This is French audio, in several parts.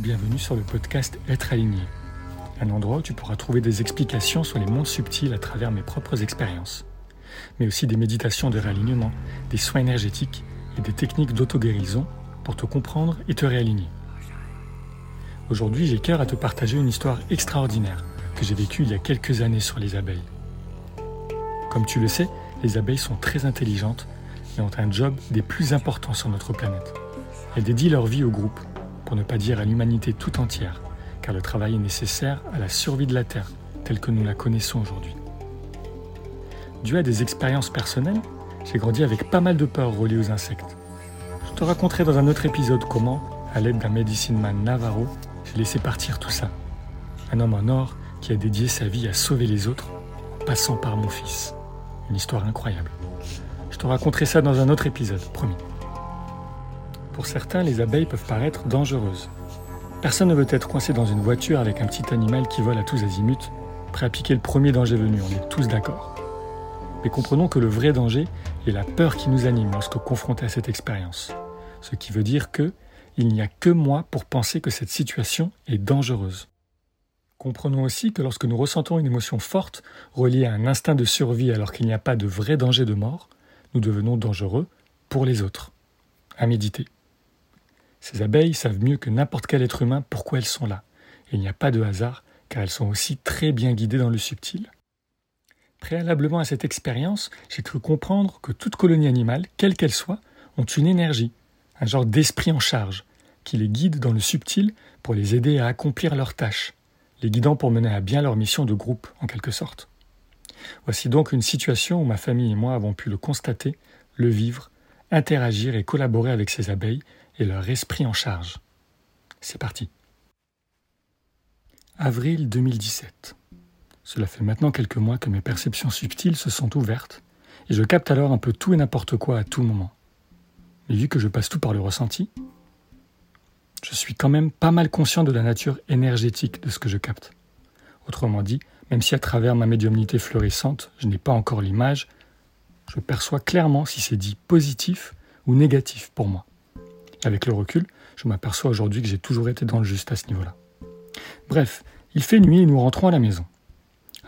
Bienvenue sur le podcast Être aligné, un endroit où tu pourras trouver des explications sur les mondes subtils à travers mes propres expériences, mais aussi des méditations de réalignement, des soins énergétiques et des techniques d'auto-guérison pour te comprendre et te réaligner. Aujourd'hui, j'ai cœur à te partager une histoire extraordinaire que j'ai vécue il y a quelques années sur les abeilles. Comme tu le sais, les abeilles sont très intelligentes et ont un job des plus importants sur notre planète. Elles dédient leur vie au groupe, pour ne pas dire à l'humanité tout entière, car le travail est nécessaire à la survie de la Terre, telle que nous la connaissons aujourd'hui. Dû à des expériences personnelles, j'ai grandi avec pas mal de peurs reliées aux insectes. Je te raconterai dans un autre épisode comment, à l'aide d'un medicine man Navarro, j'ai laissé partir tout ça. Un homme en or qui a dédié sa vie à sauver les autres en passant par mon fils. Une histoire incroyable. Je te raconterai ça dans un autre épisode, promis. Pour certains, les abeilles peuvent paraître dangereuses. Personne ne veut être coincé dans une voiture avec un petit animal qui vole à tous azimuts, prêt à piquer le premier danger venu, on est tous d'accord. Mais comprenons que le vrai danger est la peur qui nous anime lorsque confronté à cette expérience. Ce qui veut dire que il n'y a que moi pour penser que cette situation est dangereuse. Comprenons aussi que lorsque nous ressentons une émotion forte reliée à un instinct de survie alors qu'il n'y a pas de vrai danger de mort, nous devenons dangereux pour les autres. À méditer. Ces abeilles savent mieux que n'importe quel être humain pourquoi elles sont là. Et il n'y a pas de hasard, car elles sont aussi très bien guidées dans le subtil. Préalablement à cette expérience, j'ai cru comprendre que toute colonie animale, quelle qu'elle soit, ont une énergie, un genre d'esprit en charge, qui les guide dans le subtil pour les aider à accomplir leurs tâches, les guidant pour mener à bien leur mission de groupe, en quelque sorte. Voici donc une situation où ma famille et moi avons pu le constater, le vivre, interagir et collaborer avec ces abeilles et leur esprit en charge. C'est parti. Avril 2017. Cela fait maintenant quelques mois que mes perceptions subtiles se sont ouvertes, et je capte alors un peu tout et n'importe quoi à tout moment. Mais vu que je passe tout par le ressenti, je suis quand même pas mal conscient de la nature énergétique de ce que je capte. Autrement dit, même si à travers ma médiumnité florissante, je n'ai pas encore l'image, je perçois clairement si c'est dit positif ou négatif pour moi. Avec le recul, je m'aperçois aujourd'hui que j'ai toujours été dans le juste à ce niveau-là. Bref, il fait nuit et nous rentrons à la maison.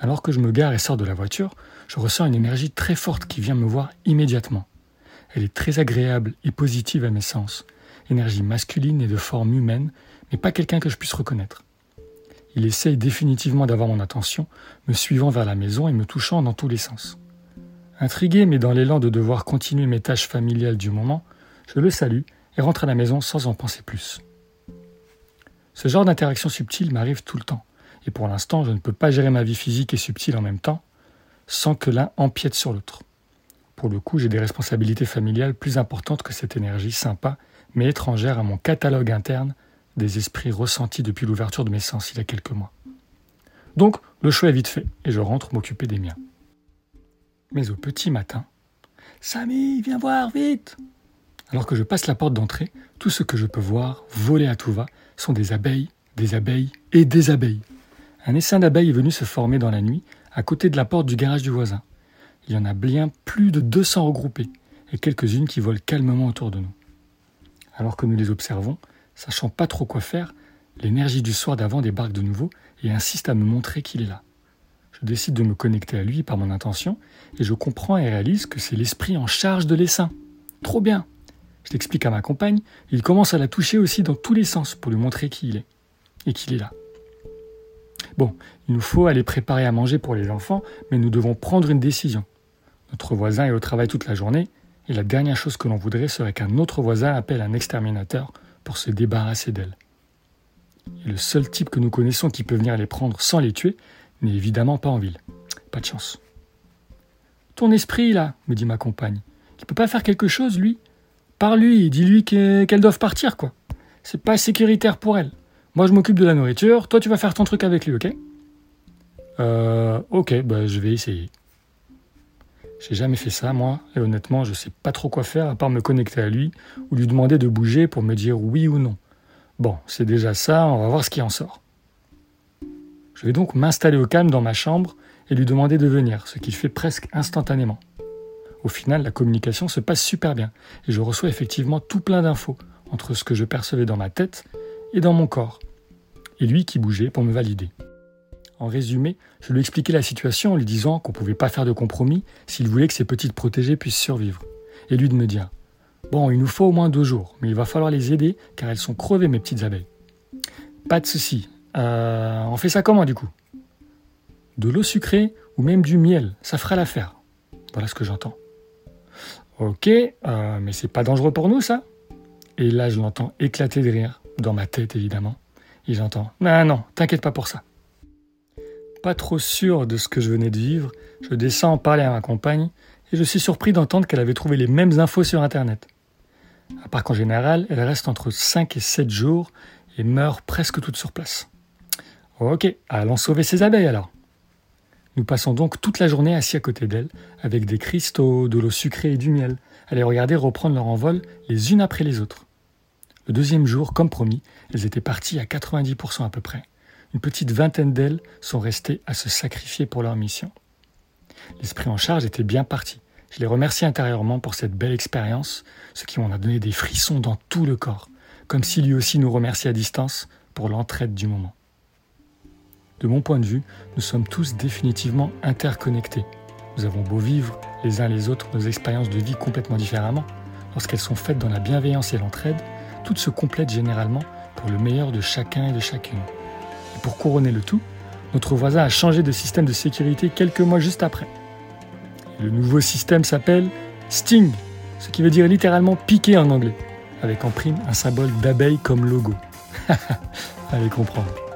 Alors que je me gare et sors de la voiture, je ressens une énergie très forte qui vient me voir immédiatement. Elle est très agréable et positive à mes sens, énergie masculine et de forme humaine, mais pas quelqu'un que je puisse reconnaître. Il essaye définitivement d'avoir mon attention, me suivant vers la maison et me touchant dans tous les sens. Intrigué, mais dans l'élan de devoir continuer mes tâches familiales du moment, je le salue et rentre à la maison sans en penser plus. Ce genre d'interaction subtile m'arrive tout le temps, et pour l'instant je ne peux pas gérer ma vie physique et subtile en même temps, sans que l'un empiète sur l'autre. Pour le coup, j'ai des responsabilités familiales plus importantes que cette énergie sympa, mais étrangère à mon catalogue interne des esprits ressentis depuis l'ouverture de mes sens il y a quelques mois. Donc, le choix est vite fait, et je rentre m'occuper des miens. Mais au petit matin, Samy, viens voir, vite alors que je passe la porte d'entrée, tout ce que je peux voir, voler à tout va, sont des abeilles, des abeilles et des abeilles. Un essaim d'abeilles est venu se former dans la nuit, à côté de la porte du garage du voisin. Il y en a bien plus de 200 regroupées, et quelques-unes qui volent calmement autour de nous. Alors que nous les observons, sachant pas trop quoi faire, l'énergie du soir d'avant débarque de nouveau et insiste à me montrer qu'il est là. Je décide de me connecter à lui par mon intention, et je comprends et réalise que c'est l'esprit en charge de l'essaim. Trop bien je l'explique à ma compagne, il commence à la toucher aussi dans tous les sens pour lui montrer qui il est et qu'il est là. Bon, il nous faut aller préparer à manger pour les enfants, mais nous devons prendre une décision. Notre voisin est au travail toute la journée, et la dernière chose que l'on voudrait serait qu'un autre voisin appelle un exterminateur pour se débarrasser d'elle. Et le seul type que nous connaissons qui peut venir les prendre sans les tuer n'est évidemment pas en ville. Pas de chance. Ton esprit, là, me dit ma compagne, il peut pas faire quelque chose, lui? Parle-lui, dis-lui qu'elles doivent partir, quoi. C'est pas sécuritaire pour elles. Moi, je m'occupe de la nourriture, toi, tu vas faire ton truc avec lui, ok? Euh, ok, bah, je vais essayer. J'ai jamais fait ça, moi, et honnêtement, je sais pas trop quoi faire à part me connecter à lui ou lui demander de bouger pour me dire oui ou non. Bon, c'est déjà ça, on va voir ce qui en sort. Je vais donc m'installer au calme dans ma chambre et lui demander de venir, ce qu'il fait presque instantanément. Au final, la communication se passe super bien et je reçois effectivement tout plein d'infos entre ce que je percevais dans ma tête et dans mon corps, et lui qui bougeait pour me valider. En résumé, je lui expliquais la situation en lui disant qu'on ne pouvait pas faire de compromis s'il voulait que ses petites protégées puissent survivre. Et lui de me dire Bon, il nous faut au moins deux jours, mais il va falloir les aider car elles sont crevées, mes petites abeilles. Pas de souci. Euh, on fait ça comment du coup? De l'eau sucrée ou même du miel, ça fera l'affaire. Voilà ce que j'entends. Ok, euh, mais c'est pas dangereux pour nous ça? Et là, je l'entends éclater de rire, dans ma tête évidemment. Et j'entends Non, non, t'inquiète pas pour ça. Pas trop sûr de ce que je venais de vivre, je descends en parler à ma compagne et je suis surpris d'entendre qu'elle avait trouvé les mêmes infos sur Internet. À part qu'en général, elle reste entre 5 et 7 jours et meurt presque toute sur place. Ok, allons sauver ces abeilles alors. Nous passons donc toute la journée assis à côté d'elle, avec des cristaux, de l'eau sucrée et du miel, à les regarder reprendre leur envol les unes après les autres. Le deuxième jour, comme promis, elles étaient parties à 90% à peu près. Une petite vingtaine d'elles sont restées à se sacrifier pour leur mission. L'esprit en charge était bien parti. Je les remercie intérieurement pour cette belle expérience, ce qui m'en a donné des frissons dans tout le corps, comme si lui aussi nous remerciait à distance pour l'entraide du moment. De mon point de vue, nous sommes tous définitivement interconnectés. Nous avons beau vivre les uns les autres nos expériences de vie complètement différemment, lorsqu'elles sont faites dans la bienveillance et l'entraide, toutes se complètent généralement pour le meilleur de chacun et de chacune. Et pour couronner le tout, notre voisin a changé de système de sécurité quelques mois juste après. le nouveau système s'appelle Sting, ce qui veut dire littéralement piquer en anglais, avec en prime un symbole d'abeille comme logo. Allez comprendre.